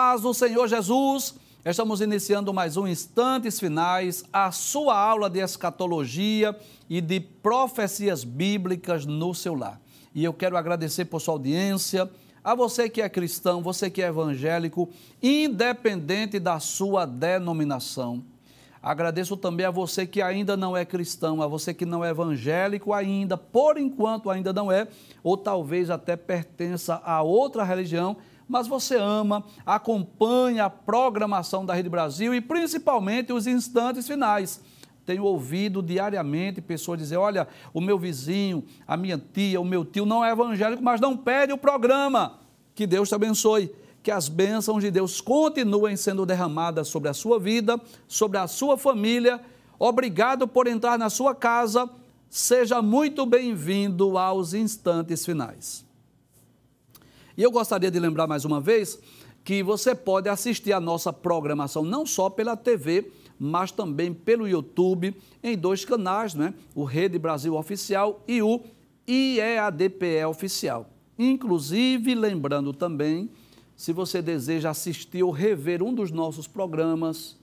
Paz do Senhor Jesus. Estamos iniciando mais um Instantes Finais, a sua aula de escatologia e de profecias bíblicas no seu lar. E eu quero agradecer por sua audiência, a você que é cristão, você que é evangélico, independente da sua denominação. Agradeço também a você que ainda não é cristão, a você que não é evangélico ainda, por enquanto ainda não é, ou talvez até pertença a outra religião, mas você ama, acompanha a programação da Rede Brasil e principalmente os instantes finais. Tenho ouvido diariamente pessoas dizer: olha, o meu vizinho, a minha tia, o meu tio não é evangélico, mas não perde o programa. Que Deus te abençoe. Que as bênçãos de Deus continuem sendo derramadas sobre a sua vida, sobre a sua família. Obrigado por entrar na sua casa. Seja muito bem-vindo aos instantes finais. E eu gostaria de lembrar mais uma vez que você pode assistir a nossa programação não só pela TV, mas também pelo YouTube, em dois canais, né? o Rede Brasil Oficial e o IEADPE Oficial. Inclusive, lembrando também, se você deseja assistir ou rever um dos nossos programas,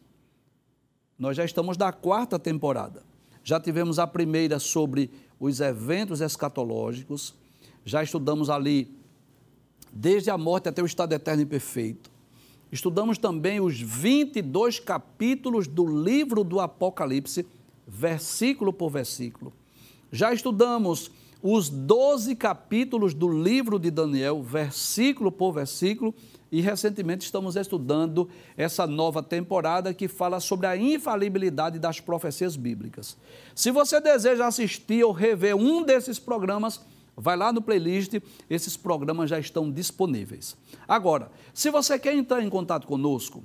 nós já estamos na quarta temporada. Já tivemos a primeira sobre os eventos escatológicos, já estudamos ali desde a morte até o estado eterno e perfeito. Estudamos também os 22 capítulos do livro do Apocalipse, versículo por versículo. Já estudamos os 12 capítulos do livro de Daniel, versículo por versículo, e recentemente estamos estudando essa nova temporada que fala sobre a infalibilidade das profecias bíblicas. Se você deseja assistir ou rever um desses programas, Vai lá no playlist, esses programas já estão disponíveis. Agora, se você quer entrar em contato conosco,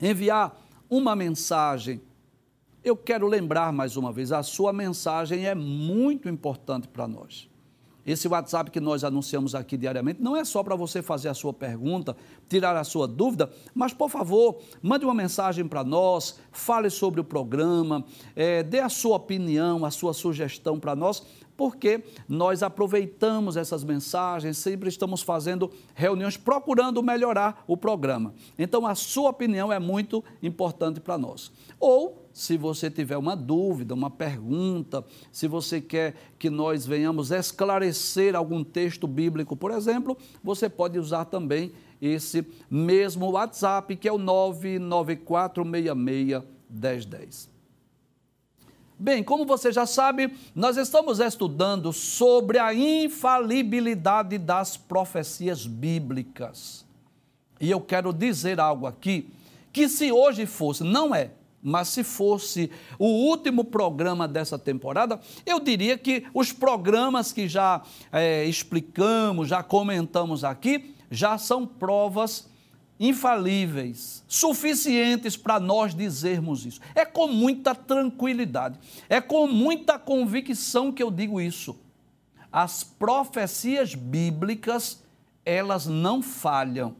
enviar uma mensagem, eu quero lembrar mais uma vez, a sua mensagem é muito importante para nós. Esse WhatsApp que nós anunciamos aqui diariamente não é só para você fazer a sua pergunta, tirar a sua dúvida, mas por favor, mande uma mensagem para nós, fale sobre o programa, é, dê a sua opinião, a sua sugestão para nós, porque nós aproveitamos essas mensagens, sempre estamos fazendo reuniões procurando melhorar o programa. Então, a sua opinião é muito importante para nós. Ou, se você tiver uma dúvida, uma pergunta, se você quer que nós venhamos esclarecer algum texto bíblico, por exemplo, você pode usar também esse mesmo WhatsApp, que é o 99466 1010. Bem, como você já sabe, nós estamos estudando sobre a infalibilidade das profecias bíblicas. E eu quero dizer algo aqui, que se hoje fosse, não é, mas se fosse o último programa dessa temporada, eu diria que os programas que já é, explicamos, já comentamos aqui, já são provas infalíveis, suficientes para nós dizermos isso. É com muita tranquilidade, é com muita convicção que eu digo isso. As profecias bíblicas, elas não falham.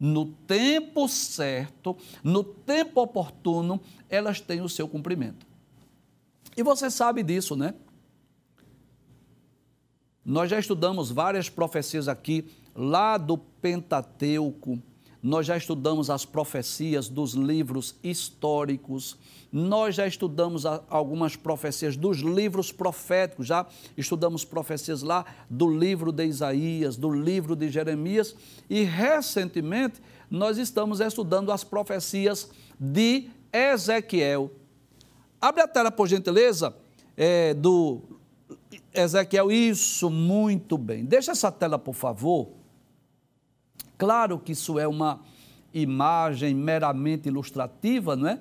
No tempo certo, no tempo oportuno, elas têm o seu cumprimento. E você sabe disso, né? Nós já estudamos várias profecias aqui, lá do Pentateuco, nós já estudamos as profecias dos livros históricos, nós já estudamos algumas profecias dos livros proféticos, já estudamos profecias lá do livro de Isaías, do livro de Jeremias e recentemente nós estamos estudando as profecias de Ezequiel. Abre a tela, por gentileza, é, do Ezequiel. Isso, muito bem. Deixa essa tela, por favor. Claro que isso é uma imagem meramente ilustrativa, não é?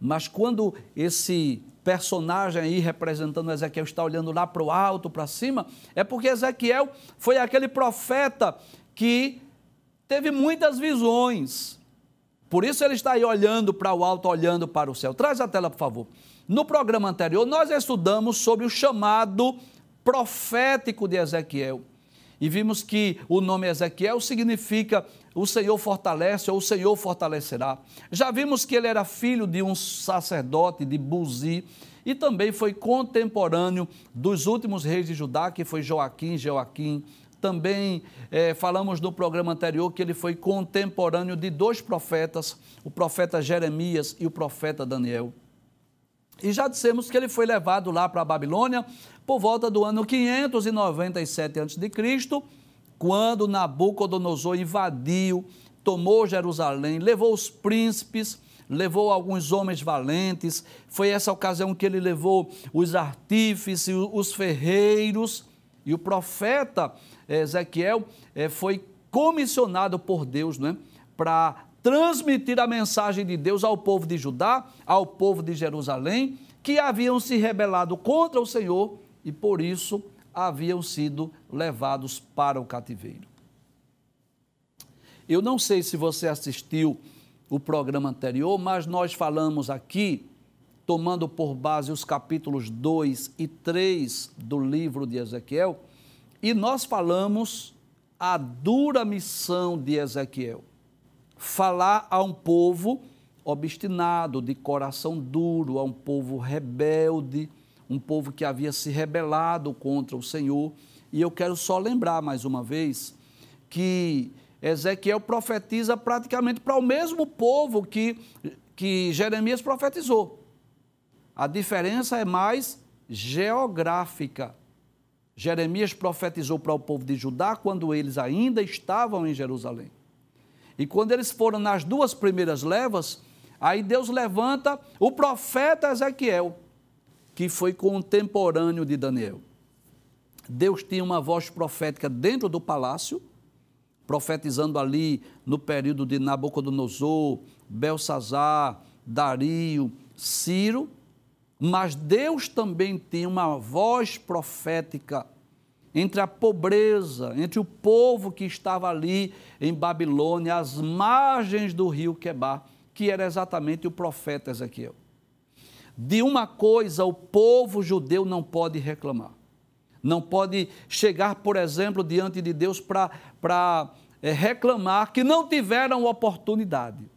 Mas quando esse personagem aí representando Ezequiel está olhando lá para o alto, para cima, é porque Ezequiel foi aquele profeta que teve muitas visões. Por isso ele está aí olhando para o alto, olhando para o céu. Traz a tela, por favor. No programa anterior, nós estudamos sobre o chamado profético de Ezequiel e vimos que o nome Ezequiel significa o Senhor fortalece ou o Senhor fortalecerá. Já vimos que ele era filho de um sacerdote de Buzi e também foi contemporâneo dos últimos reis de Judá, que foi Joaquim, Joaquim, também é, falamos no programa anterior que ele foi contemporâneo de dois profetas, o profeta Jeremias e o profeta Daniel. E já dissemos que ele foi levado lá para a Babilônia por volta do ano 597 a.C., quando Nabucodonosor invadiu, tomou Jerusalém, levou os príncipes, levou alguns homens valentes. Foi essa ocasião que ele levou os artífices, os ferreiros, e o profeta Ezequiel eh, foi comissionado por Deus né, para transmitir a mensagem de Deus ao povo de Judá, ao povo de Jerusalém, que haviam se rebelado contra o Senhor e por isso haviam sido levados para o cativeiro. Eu não sei se você assistiu o programa anterior, mas nós falamos aqui, tomando por base os capítulos 2 e 3 do livro de Ezequiel, e nós falamos a dura missão de Ezequiel: falar a um povo obstinado, de coração duro, a um povo rebelde, um povo que havia se rebelado contra o Senhor. E eu quero só lembrar mais uma vez que Ezequiel profetiza praticamente para o mesmo povo que, que Jeremias profetizou. A diferença é mais geográfica. Jeremias profetizou para o povo de Judá quando eles ainda estavam em Jerusalém. E quando eles foram nas duas primeiras levas, aí Deus levanta o profeta Ezequiel, que foi contemporâneo de Daniel. Deus tinha uma voz profética dentro do palácio profetizando ali no período de Nabucodonosor, Belsazar, Dario, Ciro, mas Deus também tinha uma voz profética entre a pobreza, entre o povo que estava ali em Babilônia, às margens do rio Quebar, que era exatamente o profeta Ezequiel. De uma coisa o povo judeu não pode reclamar não pode chegar, por exemplo, diante de Deus para é, reclamar que não tiveram oportunidade.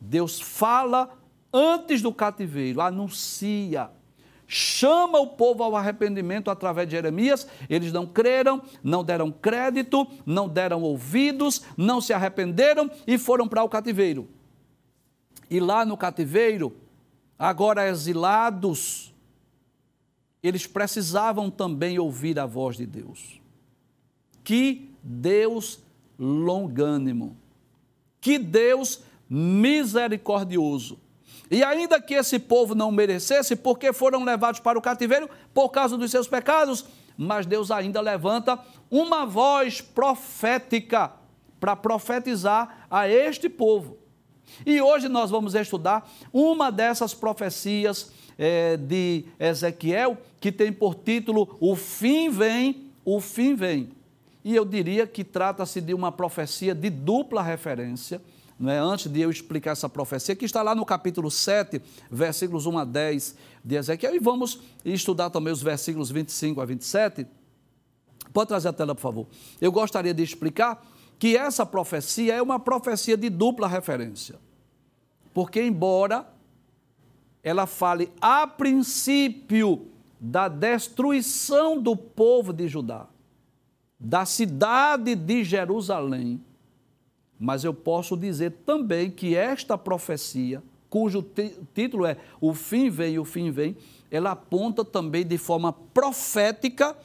Deus fala antes do cativeiro, anuncia, chama o povo ao arrependimento através de Jeremias. Eles não creram, não deram crédito, não deram ouvidos, não se arrependeram e foram para o cativeiro. E lá no cativeiro, agora exilados, eles precisavam também ouvir a voz de Deus. Que Deus longânimo, que Deus misericordioso. E ainda que esse povo não merecesse, porque foram levados para o cativeiro por causa dos seus pecados, mas Deus ainda levanta uma voz profética para profetizar a este povo. E hoje nós vamos estudar uma dessas profecias é, de Ezequiel, que tem por título O fim vem, o fim vem. E eu diria que trata-se de uma profecia de dupla referência. É? Antes de eu explicar essa profecia, que está lá no capítulo 7, versículos 1 a 10 de Ezequiel, e vamos estudar também os versículos 25 a 27. Pode trazer a tela, por favor. Eu gostaria de explicar que essa profecia é uma profecia de dupla referência. Porque, embora ela fale a princípio da destruição do povo de Judá, da cidade de Jerusalém, mas eu posso dizer também que esta profecia, cujo título é O fim vem, o fim vem, ela aponta também de forma profética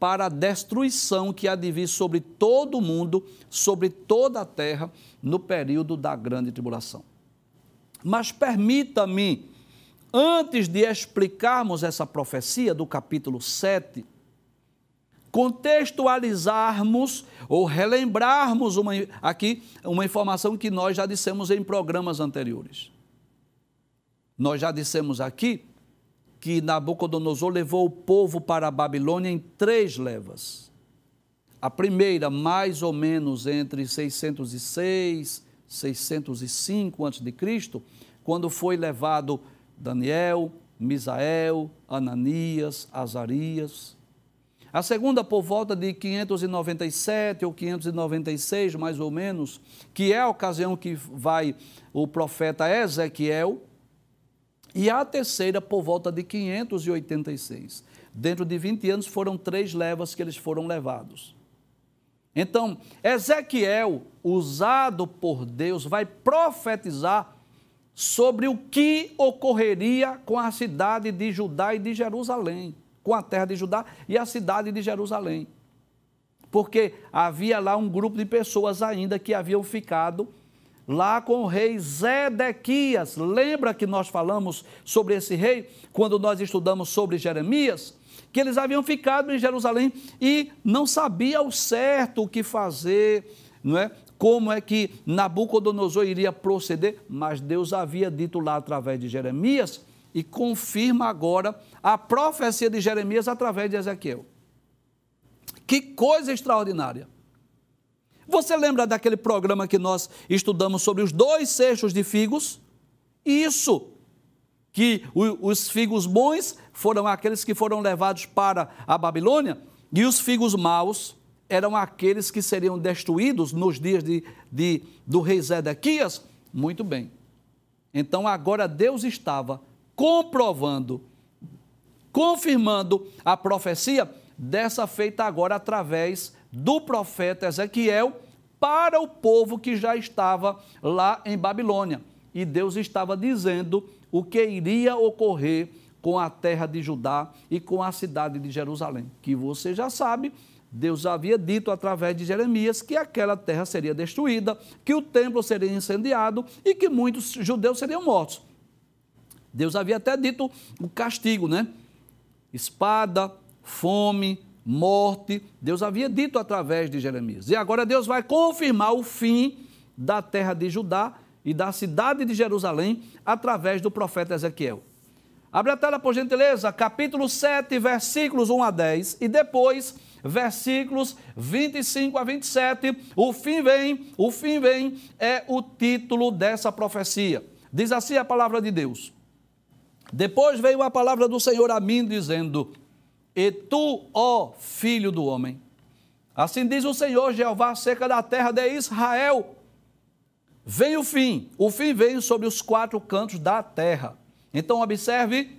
para a destruição que há de vir sobre todo o mundo, sobre toda a terra, no período da grande tribulação. Mas permita-me antes de explicarmos essa profecia do capítulo 7, contextualizarmos ou relembrarmos uma, aqui uma informação que nós já dissemos em programas anteriores. Nós já dissemos aqui que Nabucodonosor levou o povo para a Babilônia em três levas. A primeira, mais ou menos entre 606 e 605 a.C., quando foi levado Daniel, Misael, Ananias, Azarias. A segunda por volta de 597 ou 596, mais ou menos, que é a ocasião que vai o profeta Ezequiel. E a terceira por volta de 586. Dentro de 20 anos foram três levas que eles foram levados. Então, Ezequiel, usado por Deus, vai profetizar sobre o que ocorreria com a cidade de Judá e de Jerusalém, com a terra de Judá e a cidade de Jerusalém. Porque havia lá um grupo de pessoas ainda que haviam ficado lá com o rei Zedequias. Lembra que nós falamos sobre esse rei quando nós estudamos sobre Jeremias? Que eles haviam ficado em Jerusalém e não sabia ao certo o que fazer, não é? Como é que Nabucodonosor iria proceder, mas Deus havia dito lá através de Jeremias e confirma agora a profecia de Jeremias através de Ezequiel. Que coisa extraordinária! Você lembra daquele programa que nós estudamos sobre os dois seixos de figos? Isso, que os figos bons foram aqueles que foram levados para a Babilônia e os figos maus eram aqueles que seriam destruídos nos dias de, de, do rei Zedequias? Muito bem. Então agora Deus estava comprovando, confirmando a profecia dessa feita agora através do profeta Ezequiel para o povo que já estava lá em Babilônia. E Deus estava dizendo o que iria ocorrer com a terra de Judá e com a cidade de Jerusalém, que você já sabe, Deus havia dito através de Jeremias que aquela terra seria destruída, que o templo seria incendiado e que muitos judeus seriam mortos. Deus havia até dito o castigo, né? Espada, fome, morte. Deus havia dito através de Jeremias. E agora Deus vai confirmar o fim da terra de Judá e da cidade de Jerusalém através do profeta Ezequiel. Abre a tela, por gentileza, capítulo 7, versículos 1 a 10 e depois versículos 25 a 27. O fim vem, o fim vem é o título dessa profecia. Diz assim a palavra de Deus. Depois veio a palavra do Senhor a mim, dizendo: e tu, ó filho do homem. Assim diz o Senhor Jeová acerca da terra de Israel. Vem o fim, o fim vem sobre os quatro cantos da terra. Então observe,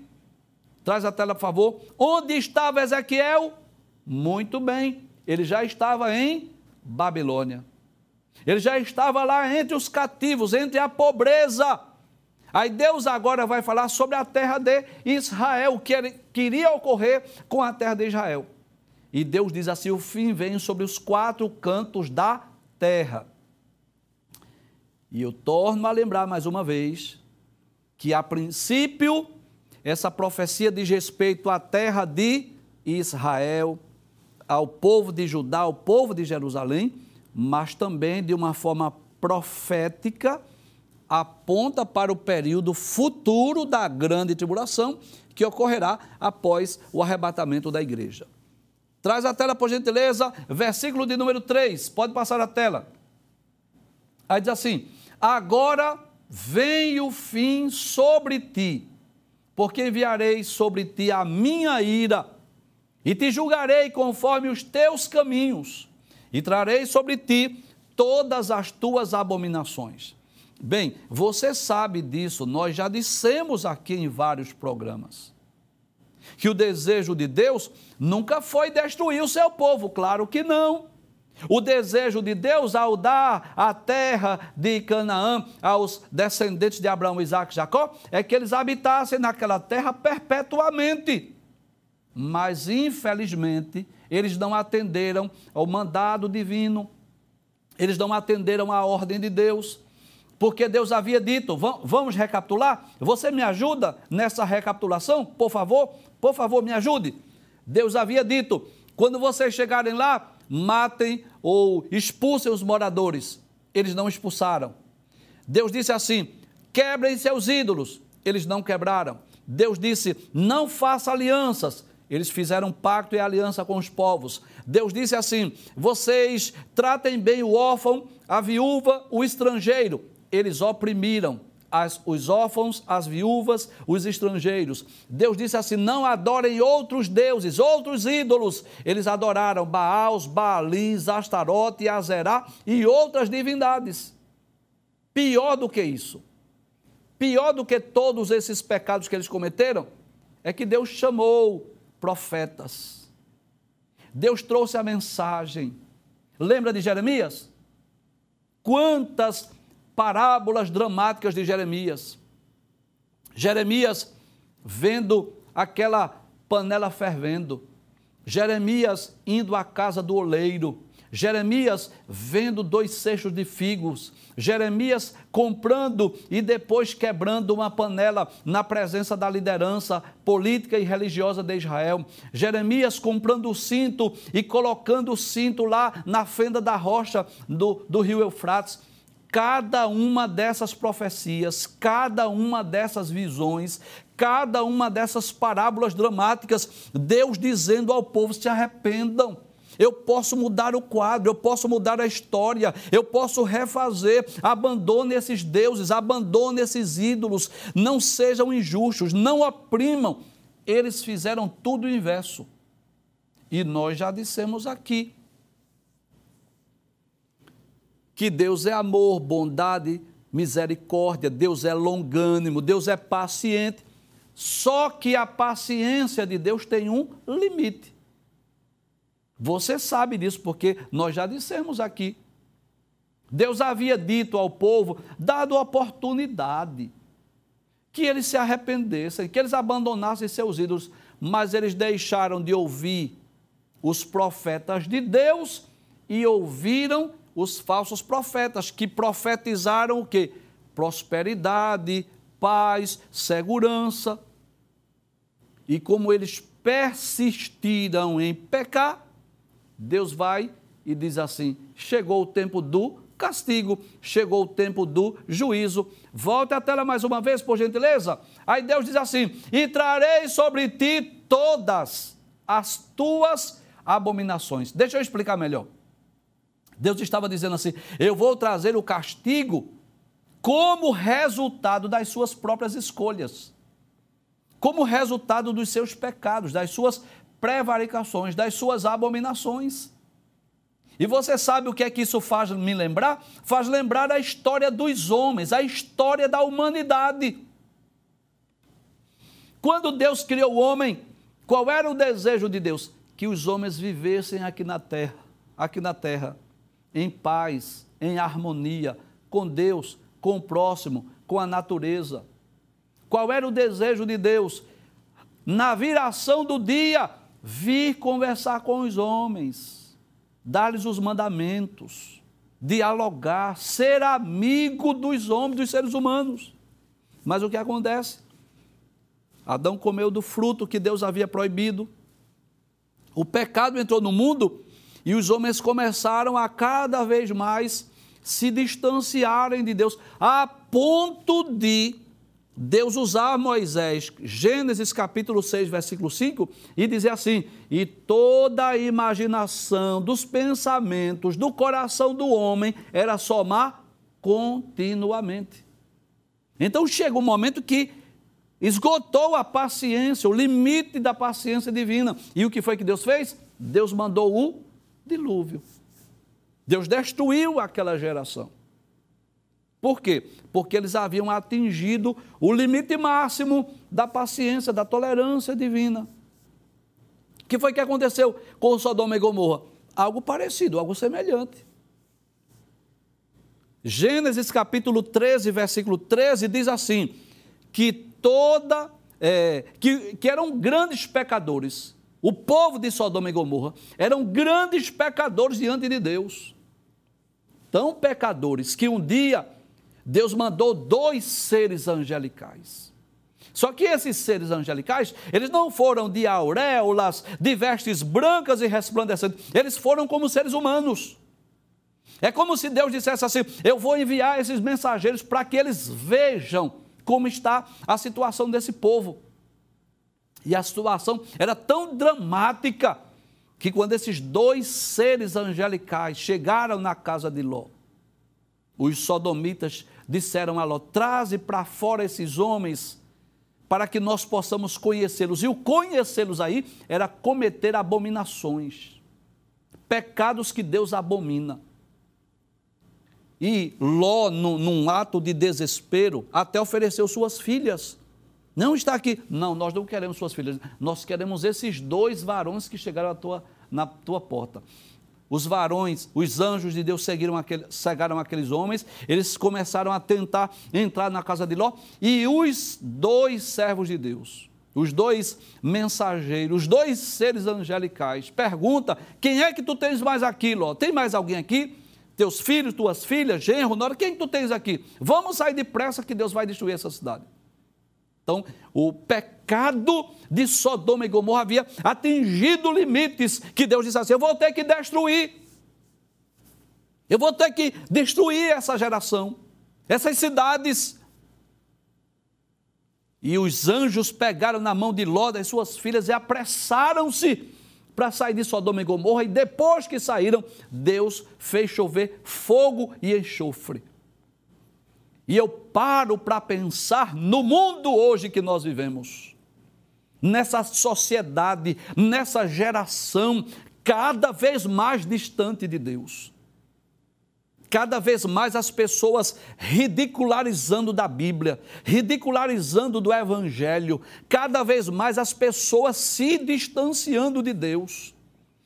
traz a tela por favor. Onde estava Ezequiel? Muito bem, ele já estava em Babilônia. Ele já estava lá entre os cativos, entre a pobreza. Aí Deus agora vai falar sobre a terra de Israel, o que queria ocorrer com a terra de Israel. E Deus diz assim: o fim vem sobre os quatro cantos da terra. E eu torno a lembrar mais uma vez que, a princípio, essa profecia diz respeito à terra de Israel, ao povo de Judá, ao povo de Jerusalém, mas também de uma forma profética aponta para o período futuro da grande tribulação que ocorrerá após o arrebatamento da igreja. Traz a tela, por gentileza, versículo de número 3. Pode passar a tela. Aí diz assim: Agora vem o fim sobre ti, porque enviarei sobre ti a minha ira, e te julgarei conforme os teus caminhos, e trarei sobre ti todas as tuas abominações. Bem, você sabe disso, nós já dissemos aqui em vários programas. Que o desejo de Deus nunca foi destruir o seu povo, claro que não. O desejo de Deus ao dar a terra de Canaã aos descendentes de Abraão, Isaac e Jacó é que eles habitassem naquela terra perpetuamente. Mas, infelizmente, eles não atenderam ao mandado divino, eles não atenderam à ordem de Deus, porque Deus havia dito, vamos recapitular? Você me ajuda nessa recapitulação, por favor? Por favor, me ajude. Deus havia dito, quando vocês chegarem lá, matem ou expulsem os moradores. Eles não expulsaram. Deus disse assim: quebrem seus ídolos. Eles não quebraram. Deus disse: não faça alianças. Eles fizeram pacto e aliança com os povos. Deus disse assim: vocês tratem bem o órfão, a viúva, o estrangeiro eles oprimiram as, os órfãos, as viúvas, os estrangeiros. Deus disse assim: não adorem outros deuses, outros ídolos. Eles adoraram Baals, Baalis, Astarote, Azerá e outras divindades. Pior do que isso, pior do que todos esses pecados que eles cometeram, é que Deus chamou profetas. Deus trouxe a mensagem Lembra de Jeremias? Quantas parábolas dramáticas de Jeremias. Jeremias vendo aquela panela fervendo. Jeremias indo à casa do oleiro. Jeremias vendo dois cestos de figos, Jeremias comprando e depois quebrando uma panela na presença da liderança política e religiosa de Israel, Jeremias comprando o cinto e colocando o cinto lá na fenda da rocha do, do rio Eufrates. Cada uma dessas profecias, cada uma dessas visões, cada uma dessas parábolas dramáticas, Deus dizendo ao povo: se arrependam eu posso mudar o quadro, eu posso mudar a história, eu posso refazer. Abandone esses deuses, abandone esses ídolos, não sejam injustos, não oprimam. Eles fizeram tudo o inverso. E nós já dissemos aqui que Deus é amor, bondade, misericórdia, Deus é longânimo, Deus é paciente. Só que a paciência de Deus tem um limite. Você sabe disso porque nós já dissemos aqui. Deus havia dito ao povo, dado oportunidade, que eles se arrependessem, que eles abandonassem seus ídolos, mas eles deixaram de ouvir os profetas de Deus e ouviram os falsos profetas, que profetizaram o quê? Prosperidade, paz, segurança. E como eles persistiram em pecar, Deus vai e diz assim: chegou o tempo do castigo, chegou o tempo do juízo. Volte a tela mais uma vez, por gentileza. Aí Deus diz assim: e trarei sobre ti todas as tuas abominações. Deixa eu explicar melhor. Deus estava dizendo assim: eu vou trazer o castigo como resultado das suas próprias escolhas, como resultado dos seus pecados, das suas prevaricações, das suas abominações. E você sabe o que é que isso faz me lembrar? Faz lembrar a história dos homens, a história da humanidade. Quando Deus criou o homem, qual era o desejo de Deus? Que os homens vivessem aqui na terra, aqui na terra, em paz, em harmonia com Deus, com o próximo, com a natureza. Qual era o desejo de Deus? Na viração do dia, vir conversar com os homens, dar-lhes os mandamentos, dialogar, ser amigo dos homens, dos seres humanos. Mas o que acontece? Adão comeu do fruto que Deus havia proibido. O pecado entrou no mundo e os homens começaram a cada vez mais se distanciarem de Deus, a ponto de Deus usar Moisés, Gênesis capítulo 6, versículo 5, e dizer assim: E toda a imaginação dos pensamentos do coração do homem era somar continuamente. Então chega um momento que esgotou a paciência, o limite da paciência divina. E o que foi que Deus fez? Deus mandou o dilúvio. Deus destruiu aquela geração. Por quê? Porque eles haviam atingido o limite máximo da paciência, da tolerância divina. O que foi que aconteceu com Sodoma e Gomorra? Algo parecido, algo semelhante. Gênesis capítulo 13, versículo 13 diz assim: que toda, é, que, que eram grandes pecadores. O povo de Sodoma e Gomorra eram grandes pecadores diante de Deus. Tão pecadores que um dia Deus mandou dois seres angelicais. Só que esses seres angelicais, eles não foram de auréolas, de vestes brancas e resplandecentes, eles foram como seres humanos. É como se Deus dissesse assim: Eu vou enviar esses mensageiros para que eles vejam como está a situação desse povo. E a situação era tão dramática que quando esses dois seres angelicais chegaram na casa de Ló, os sodomitas disseram a Ló: traze para fora esses homens para que nós possamos conhecê-los. E o conhecê-los aí era cometer abominações, pecados que Deus abomina. E Ló, num, num ato de desespero, até ofereceu suas filhas. Não está aqui. Não, nós não queremos suas filhas. Nós queremos esses dois varões que chegaram tua, na tua porta. os varões, os anjos de Deus seguiram aquele, cegaram aqueles homens, eles começaram a tentar entrar na casa de Ló, e os dois servos de Deus, os dois mensageiros, os dois seres angelicais, pergunta: quem é que tu tens mais aqui, Ló? Tem mais alguém aqui? Teus filhos, tuas filhas, genro, nora, quem tu tens aqui? Vamos sair depressa que Deus vai destruir essa cidade. Então, o pecado de Sodoma e Gomorra havia atingido limites que Deus disse assim: eu vou ter que destruir. Eu vou ter que destruir essa geração, essas cidades. E os anjos pegaram na mão de Ló das suas filhas e apressaram-se para sair de Sodoma e Gomorra. E depois que saíram, Deus fez chover fogo e enxofre. E eu paro para pensar no mundo hoje que nós vivemos, nessa sociedade, nessa geração cada vez mais distante de Deus. Cada vez mais as pessoas ridicularizando da Bíblia, ridicularizando do Evangelho, cada vez mais as pessoas se distanciando de Deus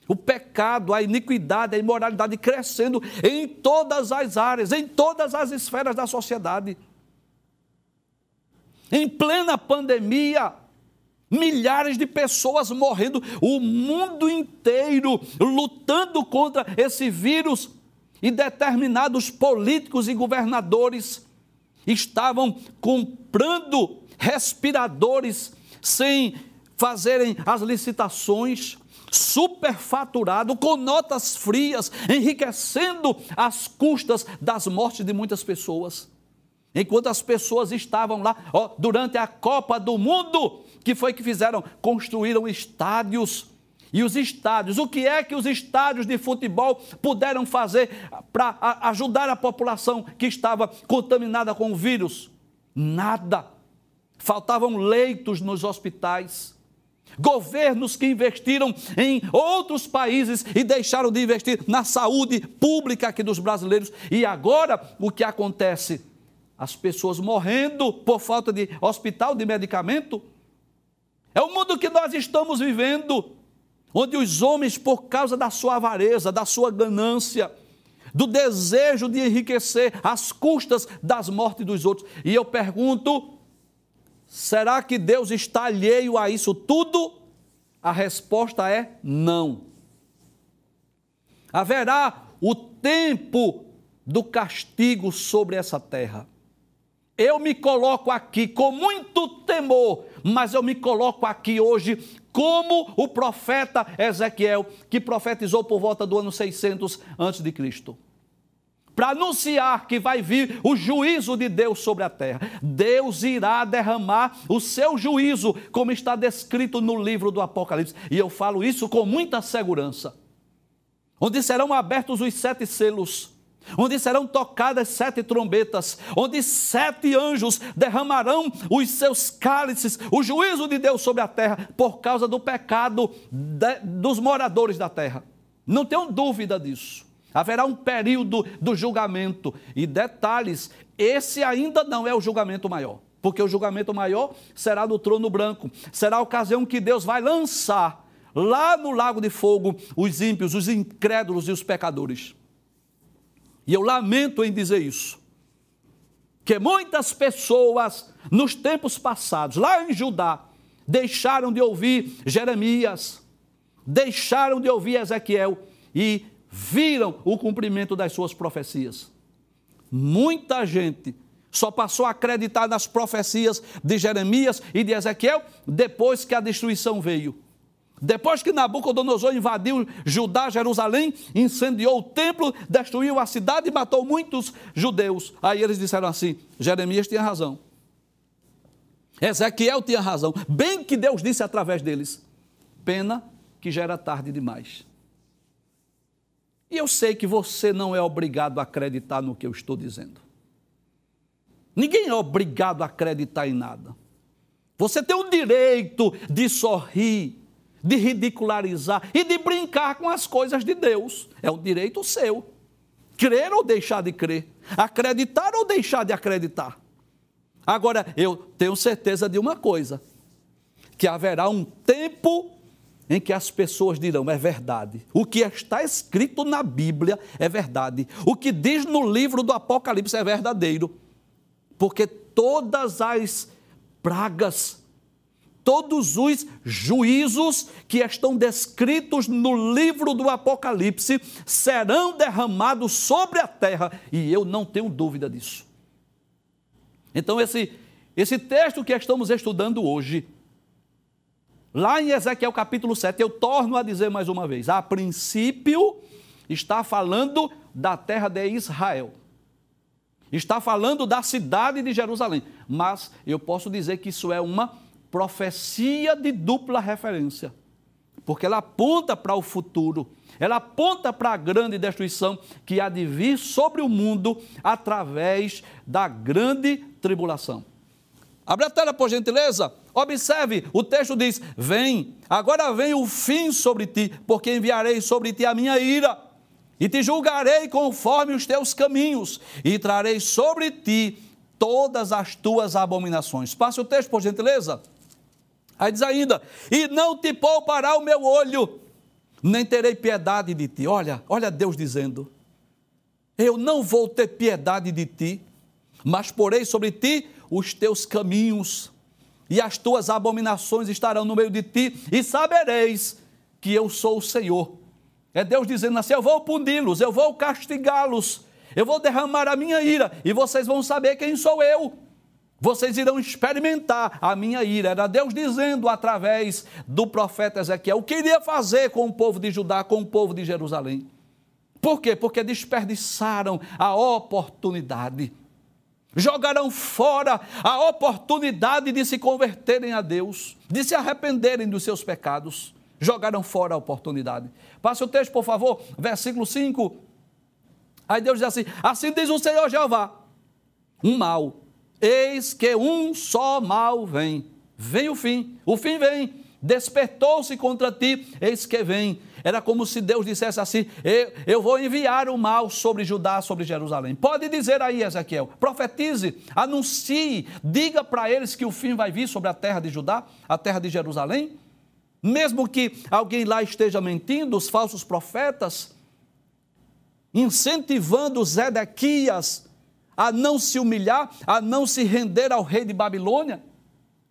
o pecado, a iniquidade, a imoralidade crescendo em todas as áreas, em todas as esferas da sociedade. Em plena pandemia, milhares de pessoas morrendo, o mundo inteiro lutando contra esse vírus, e determinados políticos e governadores estavam comprando respiradores sem fazerem as licitações superfaturado, com notas frias, enriquecendo as custas das mortes de muitas pessoas. Enquanto as pessoas estavam lá, ó, durante a Copa do Mundo, que foi que fizeram? Construíram estádios. E os estádios, o que é que os estádios de futebol puderam fazer para ajudar a população que estava contaminada com o vírus? Nada. Faltavam leitos nos hospitais Governos que investiram em outros países e deixaram de investir na saúde pública aqui dos brasileiros. E agora o que acontece? As pessoas morrendo por falta de hospital, de medicamento. É o mundo que nós estamos vivendo, onde os homens, por causa da sua avareza, da sua ganância, do desejo de enriquecer às custas das mortes dos outros. E eu pergunto: Será que Deus está alheio a isso tudo? A resposta é não. Haverá o tempo do castigo sobre essa terra. Eu me coloco aqui com muito temor, mas eu me coloco aqui hoje como o profeta Ezequiel, que profetizou por volta do ano 600 antes de Cristo para anunciar que vai vir o juízo de Deus sobre a terra. Deus irá derramar o seu juízo, como está descrito no livro do Apocalipse. E eu falo isso com muita segurança. Onde serão abertos os sete selos, onde serão tocadas sete trombetas, onde sete anjos derramarão os seus cálices, o juízo de Deus sobre a terra, por causa do pecado de, dos moradores da terra. Não tenho dúvida disso. Haverá um período do julgamento. E detalhes, esse ainda não é o julgamento maior. Porque o julgamento maior será no trono branco. Será a ocasião que Deus vai lançar lá no lago de fogo os ímpios, os incrédulos e os pecadores. E eu lamento em dizer isso. Que muitas pessoas, nos tempos passados, lá em Judá, deixaram de ouvir Jeremias, deixaram de ouvir Ezequiel e viram o cumprimento das suas profecias. Muita gente só passou a acreditar nas profecias de Jeremias e de Ezequiel depois que a destruição veio. Depois que Nabucodonosor invadiu Judá, Jerusalém, incendiou o templo, destruiu a cidade e matou muitos judeus. Aí eles disseram assim: Jeremias tinha razão. Ezequiel tinha razão. Bem que Deus disse através deles. Pena que já era tarde demais. E eu sei que você não é obrigado a acreditar no que eu estou dizendo. Ninguém é obrigado a acreditar em nada. Você tem o direito de sorrir, de ridicularizar e de brincar com as coisas de Deus. É um direito seu. Crer ou deixar de crer. Acreditar ou deixar de acreditar. Agora, eu tenho certeza de uma coisa: que haverá um tempo em que as pessoas dirão: é verdade. O que está escrito na Bíblia é verdade. O que diz no livro do Apocalipse é verdadeiro. Porque todas as pragas, todos os juízos que estão descritos no livro do Apocalipse serão derramados sobre a terra, e eu não tenho dúvida disso. Então, esse, esse texto que estamos estudando hoje, Lá em Ezequiel capítulo 7, eu torno a dizer mais uma vez: a princípio, está falando da terra de Israel. Está falando da cidade de Jerusalém. Mas eu posso dizer que isso é uma profecia de dupla referência. Porque ela aponta para o futuro. Ela aponta para a grande destruição que há de vir sobre o mundo através da grande tribulação. Abre a tela, por gentileza. Observe, o texto diz: Vem, agora vem o fim sobre ti, porque enviarei sobre ti a minha ira, e te julgarei conforme os teus caminhos, e trarei sobre ti todas as tuas abominações. Passe o texto, por gentileza. Aí diz ainda: E não te poupará o meu olho, nem terei piedade de ti. Olha, olha Deus dizendo: Eu não vou ter piedade de ti, mas porei sobre ti os teus caminhos, e as tuas abominações estarão no meio de ti, e sabereis que eu sou o Senhor. É Deus dizendo assim: eu vou puni-los, eu vou castigá-los, eu vou derramar a minha ira, e vocês vão saber quem sou eu. Vocês irão experimentar a minha ira. Era Deus dizendo através do profeta Ezequiel o que iria fazer com o povo de Judá, com o povo de Jerusalém. Por quê? Porque desperdiçaram a oportunidade jogarão fora a oportunidade de se converterem a Deus, de se arrependerem dos seus pecados. Jogaram fora a oportunidade. Passe o texto, por favor, versículo 5. Aí Deus diz assim: Assim diz o Senhor Jeová: Um mal, eis que um só mal vem. Vem o fim, o fim vem. Despertou-se contra ti, eis que vem era como se Deus dissesse assim: eu, eu vou enviar o mal sobre Judá, sobre Jerusalém. Pode dizer aí, Ezequiel, profetize, anuncie, diga para eles que o fim vai vir sobre a terra de Judá, a terra de Jerusalém. Mesmo que alguém lá esteja mentindo, os falsos profetas, incentivando Zedequias a não se humilhar, a não se render ao rei de Babilônia.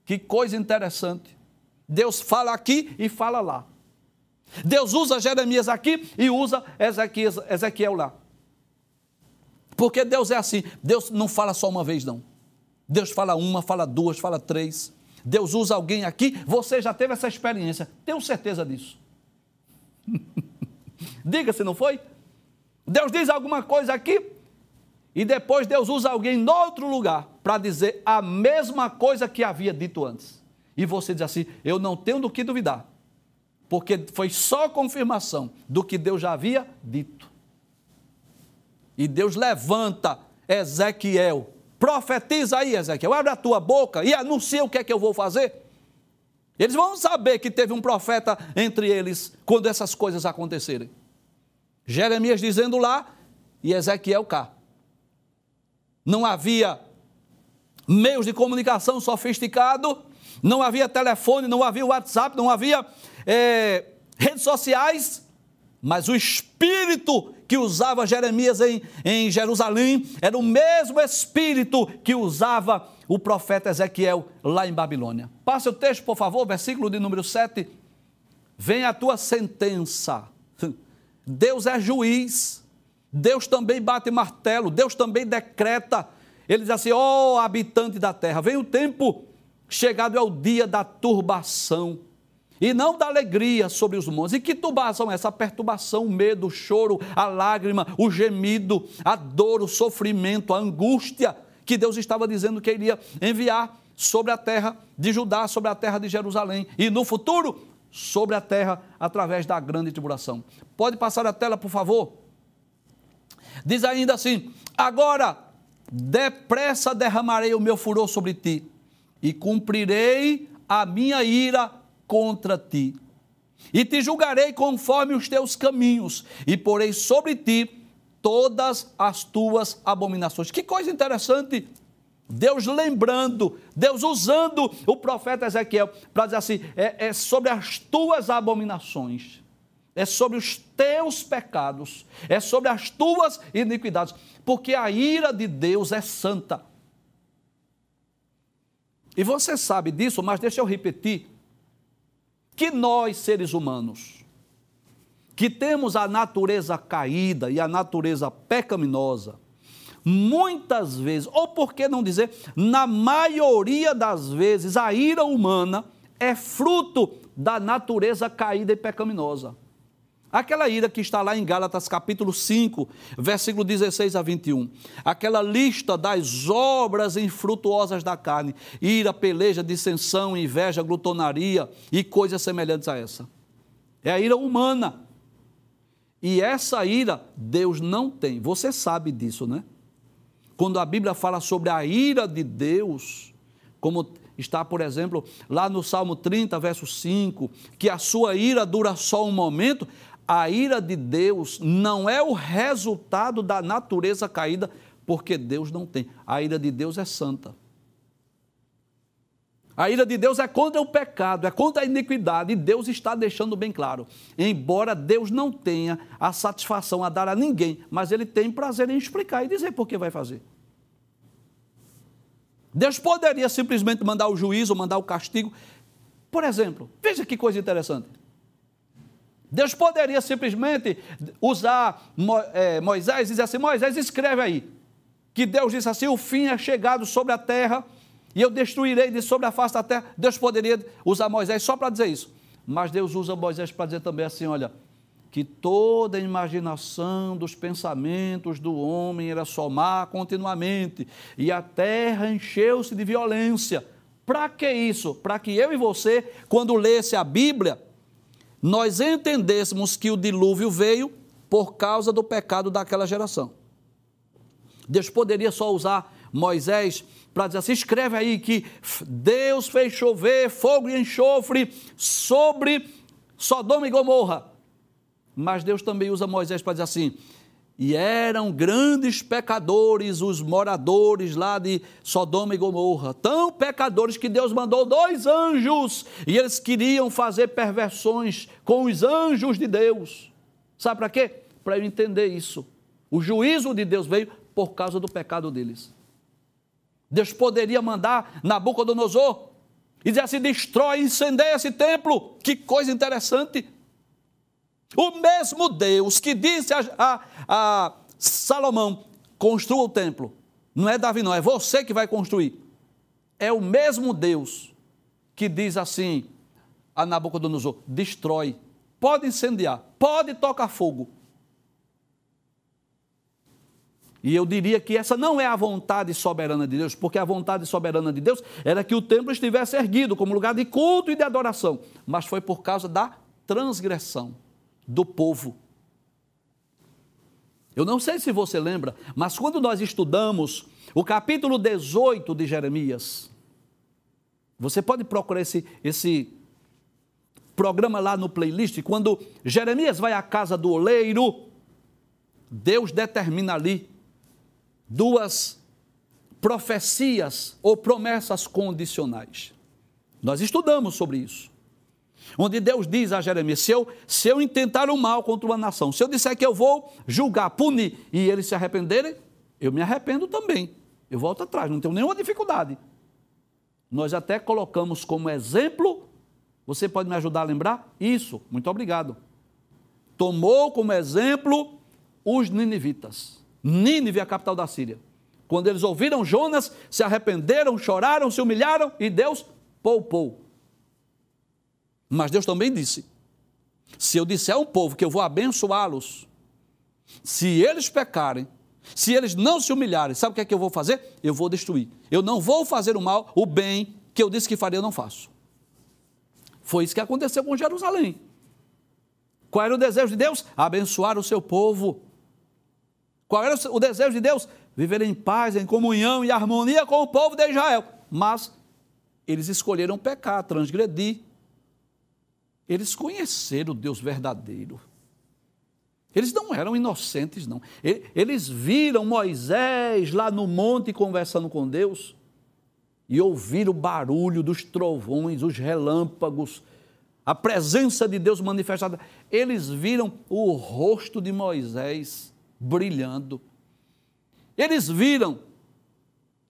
Que coisa interessante. Deus fala aqui e fala lá. Deus usa Jeremias aqui e usa Ezequiel, Ezequiel lá. Porque Deus é assim. Deus não fala só uma vez, não. Deus fala uma, fala duas, fala três. Deus usa alguém aqui. Você já teve essa experiência. Tenho certeza disso. Diga se não foi. Deus diz alguma coisa aqui e depois Deus usa alguém em outro lugar para dizer a mesma coisa que havia dito antes. E você diz assim: Eu não tenho do que duvidar porque foi só confirmação do que Deus já havia dito. E Deus levanta Ezequiel, profetiza aí, Ezequiel, abre a tua boca e anuncia o que é que eu vou fazer. Eles vão saber que teve um profeta entre eles quando essas coisas acontecerem. Jeremias dizendo lá e Ezequiel cá. Não havia meios de comunicação sofisticado, não havia telefone, não havia WhatsApp, não havia é, redes sociais, mas o espírito que usava Jeremias em, em Jerusalém era o mesmo espírito que usava o profeta Ezequiel lá em Babilônia. Passe o texto, por favor, versículo de número 7. Vem a tua sentença. Deus é juiz. Deus também bate martelo. Deus também decreta. Ele diz assim: ó oh, habitante da terra, vem o tempo, chegado é o dia da turbação e não da alegria sobre os montes. E que turbação é essa? perturbação, o medo, o choro, a lágrima, o gemido, a dor, o sofrimento, a angústia que Deus estava dizendo que iria enviar sobre a terra de Judá, sobre a terra de Jerusalém e no futuro sobre a terra através da grande tribulação. Pode passar a tela, por favor? Diz ainda assim: Agora depressa derramarei o meu furor sobre ti e cumprirei a minha ira contra ti. E te julgarei conforme os teus caminhos, e porei sobre ti todas as tuas abominações. Que coisa interessante! Deus lembrando, Deus usando o profeta Ezequiel para dizer assim: é, é sobre as tuas abominações, é sobre os teus pecados, é sobre as tuas iniquidades, porque a ira de Deus é santa. E você sabe disso, mas deixa eu repetir: que nós, seres humanos, que temos a natureza caída e a natureza pecaminosa, muitas vezes, ou por que não dizer, na maioria das vezes, a ira humana é fruto da natureza caída e pecaminosa. Aquela ira que está lá em Gálatas capítulo 5, versículo 16 a 21. Aquela lista das obras infrutuosas da carne: ira, peleja, dissensão, inveja, glutonaria e coisas semelhantes a essa. É a ira humana. E essa ira Deus não tem. Você sabe disso, né? Quando a Bíblia fala sobre a ira de Deus, como está, por exemplo, lá no Salmo 30, verso 5, que a sua ira dura só um momento, a ira de Deus não é o resultado da natureza caída, porque Deus não tem. A ira de Deus é santa. A ira de Deus é contra o pecado, é contra a iniquidade, e Deus está deixando bem claro. Embora Deus não tenha a satisfação a dar a ninguém, mas Ele tem prazer em explicar e dizer por que vai fazer. Deus poderia simplesmente mandar o juízo, mandar o castigo. Por exemplo, veja que coisa interessante. Deus poderia simplesmente usar é, Moisés e dizer assim: Moisés, escreve aí. Que Deus disse assim: o fim é chegado sobre a terra e eu destruirei de sobre a face da terra. Deus poderia usar Moisés só para dizer isso. Mas Deus usa Moisés para dizer também assim: olha, que toda a imaginação dos pensamentos do homem era somar continuamente, e a terra encheu-se de violência. Para que isso? Para que eu e você, quando lesse a Bíblia, nós entendêssemos que o dilúvio veio por causa do pecado daquela geração. Deus poderia só usar Moisés para dizer assim: escreve aí que Deus fez chover fogo e enxofre sobre Sodoma e Gomorra. Mas Deus também usa Moisés para dizer assim: e eram grandes pecadores os moradores lá de Sodoma e Gomorra, tão pecadores que Deus mandou dois anjos e eles queriam fazer perversões com os anjos de Deus. Sabe para quê? Para eu entender isso. O juízo de Deus veio por causa do pecado deles. Deus poderia mandar Nabucodonosor e dizer assim: destrói, incendeia esse templo. Que coisa interessante. O mesmo Deus que disse a, a, a Salomão: construa o templo. Não é Davi, não, é você que vai construir. É o mesmo Deus que diz assim a Nabucodonosor: destrói, pode incendiar, pode tocar fogo, E eu diria que essa não é a vontade soberana de Deus, porque a vontade soberana de Deus era que o templo estivesse erguido como lugar de culto e de adoração, mas foi por causa da transgressão do povo. Eu não sei se você lembra, mas quando nós estudamos o capítulo 18 de Jeremias, você pode procurar esse, esse programa lá no playlist, quando Jeremias vai à casa do oleiro, Deus determina ali duas profecias ou promessas condicionais. Nós estudamos sobre isso. Onde Deus diz a Jeremias: se eu, se eu intentar o mal contra uma nação, se eu disser que eu vou julgar, punir e eles se arrependerem, eu me arrependo também. Eu volto atrás, não tenho nenhuma dificuldade. Nós até colocamos como exemplo, você pode me ajudar a lembrar? Isso, muito obrigado. Tomou como exemplo os ninivitas. Nínive, a capital da Síria. Quando eles ouviram Jonas, se arrependeram, choraram, se humilharam e Deus poupou. Mas Deus também disse: se eu disser ao povo que eu vou abençoá-los, se eles pecarem, se eles não se humilharem, sabe o que é que eu vou fazer? Eu vou destruir. Eu não vou fazer o mal, o bem que eu disse que faria, eu não faço. Foi isso que aconteceu com Jerusalém. Qual era o desejo de Deus? Abençoar o seu povo. Qual era o desejo de Deus? Viver em paz, em comunhão e harmonia com o povo de Israel. Mas eles escolheram pecar, transgredir. Eles conheceram o Deus verdadeiro. Eles não eram inocentes, não. Eles viram Moisés lá no monte conversando com Deus. e ouviram o barulho dos trovões, os relâmpagos, a presença de Deus manifestada. Eles viram o rosto de Moisés brilhando. Eles viram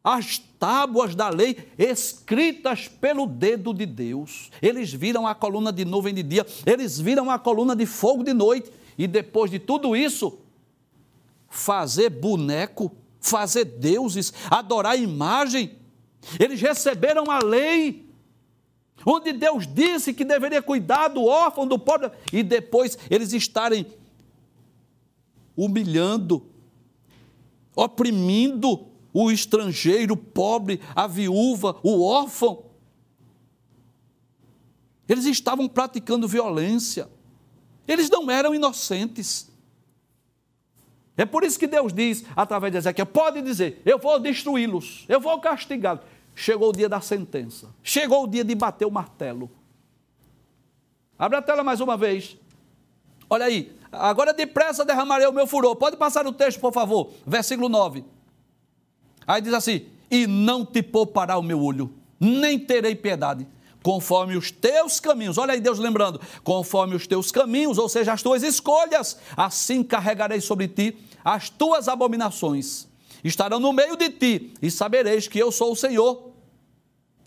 as tábuas da lei escritas pelo dedo de Deus. Eles viram a coluna de nuvem de dia, eles viram a coluna de fogo de noite. E depois de tudo isso, fazer boneco, fazer deuses, adorar imagem. Eles receberam a lei, onde Deus disse que deveria cuidar do órfão, do pobre, e depois eles estarem humilhando, oprimindo o estrangeiro, o pobre, a viúva, o órfão. Eles estavam praticando violência. Eles não eram inocentes. É por isso que Deus diz, através de Ezequiel: pode dizer, eu vou destruí-los, eu vou castigá-los. Chegou o dia da sentença, chegou o dia de bater o martelo. Abre a tela mais uma vez. Olha aí, agora depressa derramarei o meu furor. Pode passar o texto, por favor, versículo 9. Aí diz assim: E não te poupará o meu olho, nem terei piedade conforme os teus caminhos. Olha aí Deus lembrando, conforme os teus caminhos, ou seja, as tuas escolhas, assim carregarei sobre ti as tuas abominações. Estarão no meio de ti e sabereis que eu sou o Senhor,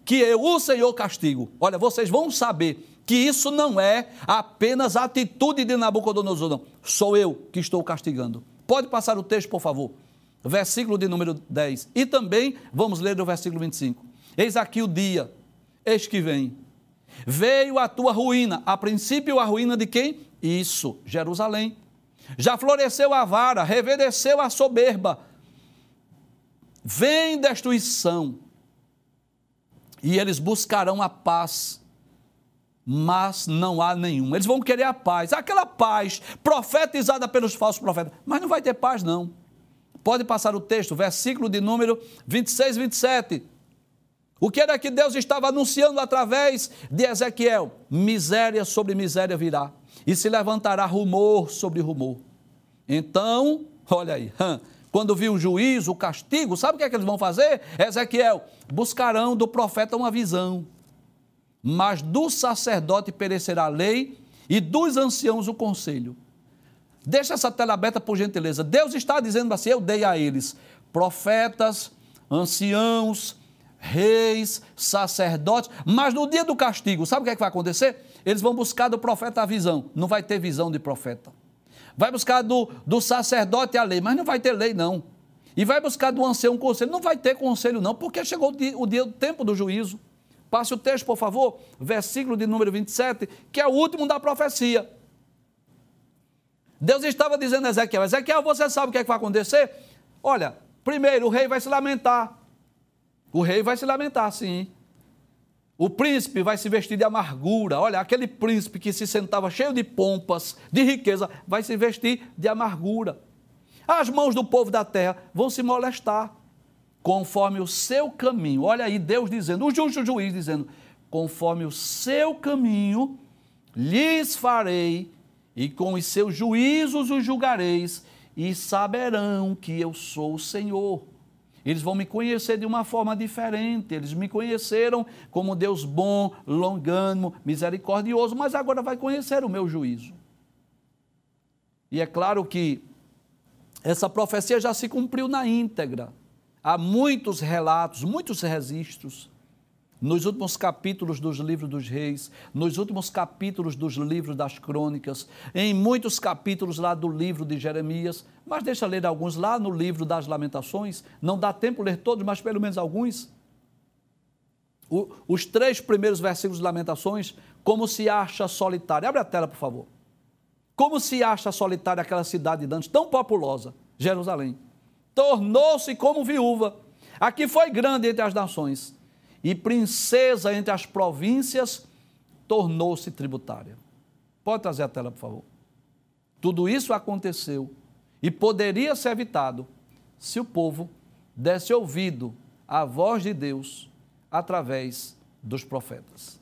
que eu, o Senhor, castigo. Olha, vocês vão saber que isso não é apenas a atitude de Nabucodonosor, não. Sou eu que estou castigando. Pode passar o texto, por favor. Versículo de número 10. E também vamos ler o versículo 25. Eis aqui o dia eis que vem. Veio a tua ruína, a princípio a ruína de quem? Isso, Jerusalém. Já floresceu a vara, revedeceu a soberba. Vem destruição. E eles buscarão a paz, mas não há nenhum. Eles vão querer a paz, aquela paz profetizada pelos falsos profetas, mas não vai ter paz, não. Pode passar o texto, versículo de número 26, 27. O que era que Deus estava anunciando através de Ezequiel? Miséria sobre miséria virá, e se levantará rumor sobre rumor. Então, olha aí, quando vir o juízo, o castigo, sabe o que é que eles vão fazer? Ezequiel, buscarão do profeta uma visão, mas do sacerdote perecerá a lei e dos anciãos o conselho. Deixa essa tela aberta por gentileza. Deus está dizendo assim: eu dei a eles profetas, anciãos, reis, sacerdotes, mas no dia do castigo, sabe o que, é que vai acontecer? Eles vão buscar do profeta a visão, não vai ter visão de profeta. Vai buscar do, do sacerdote a lei, mas não vai ter lei, não. E vai buscar do ancião um conselho, não vai ter conselho, não, porque chegou o dia, o dia, o tempo do juízo. Passe o texto, por favor, versículo de número 27, que é o último da profecia. Deus estava dizendo a Ezequiel: Ezequiel, você sabe o que, é que vai acontecer? Olha, primeiro o rei vai se lamentar, o rei vai se lamentar, sim. O príncipe vai se vestir de amargura. Olha, aquele príncipe que se sentava cheio de pompas, de riqueza, vai se vestir de amargura. As mãos do povo da terra vão se molestar, conforme o seu caminho. Olha aí, Deus dizendo, o justo juiz dizendo: conforme o seu caminho lhes farei, e com os seus juízos os julgareis, e saberão que eu sou o Senhor. Eles vão me conhecer de uma forma diferente. Eles me conheceram como Deus bom, longânimo, misericordioso, mas agora vai conhecer o meu juízo. E é claro que essa profecia já se cumpriu na íntegra. Há muitos relatos, muitos registros nos últimos capítulos dos livros dos reis, nos últimos capítulos dos livros das crônicas, em muitos capítulos lá do livro de Jeremias, mas deixa ler alguns lá no livro das lamentações, não dá tempo ler todos, mas pelo menos alguns. O, os três primeiros versículos de lamentações, como se acha solitária. Abre a tela, por favor. Como se acha solitária aquela cidade de antes, tão populosa, Jerusalém. Tornou-se como viúva. Aqui foi grande entre as nações e princesa entre as províncias, tornou-se tributária. Pode trazer a tela, por favor. Tudo isso aconteceu e poderia ser evitado se o povo desse ouvido à voz de Deus através dos profetas.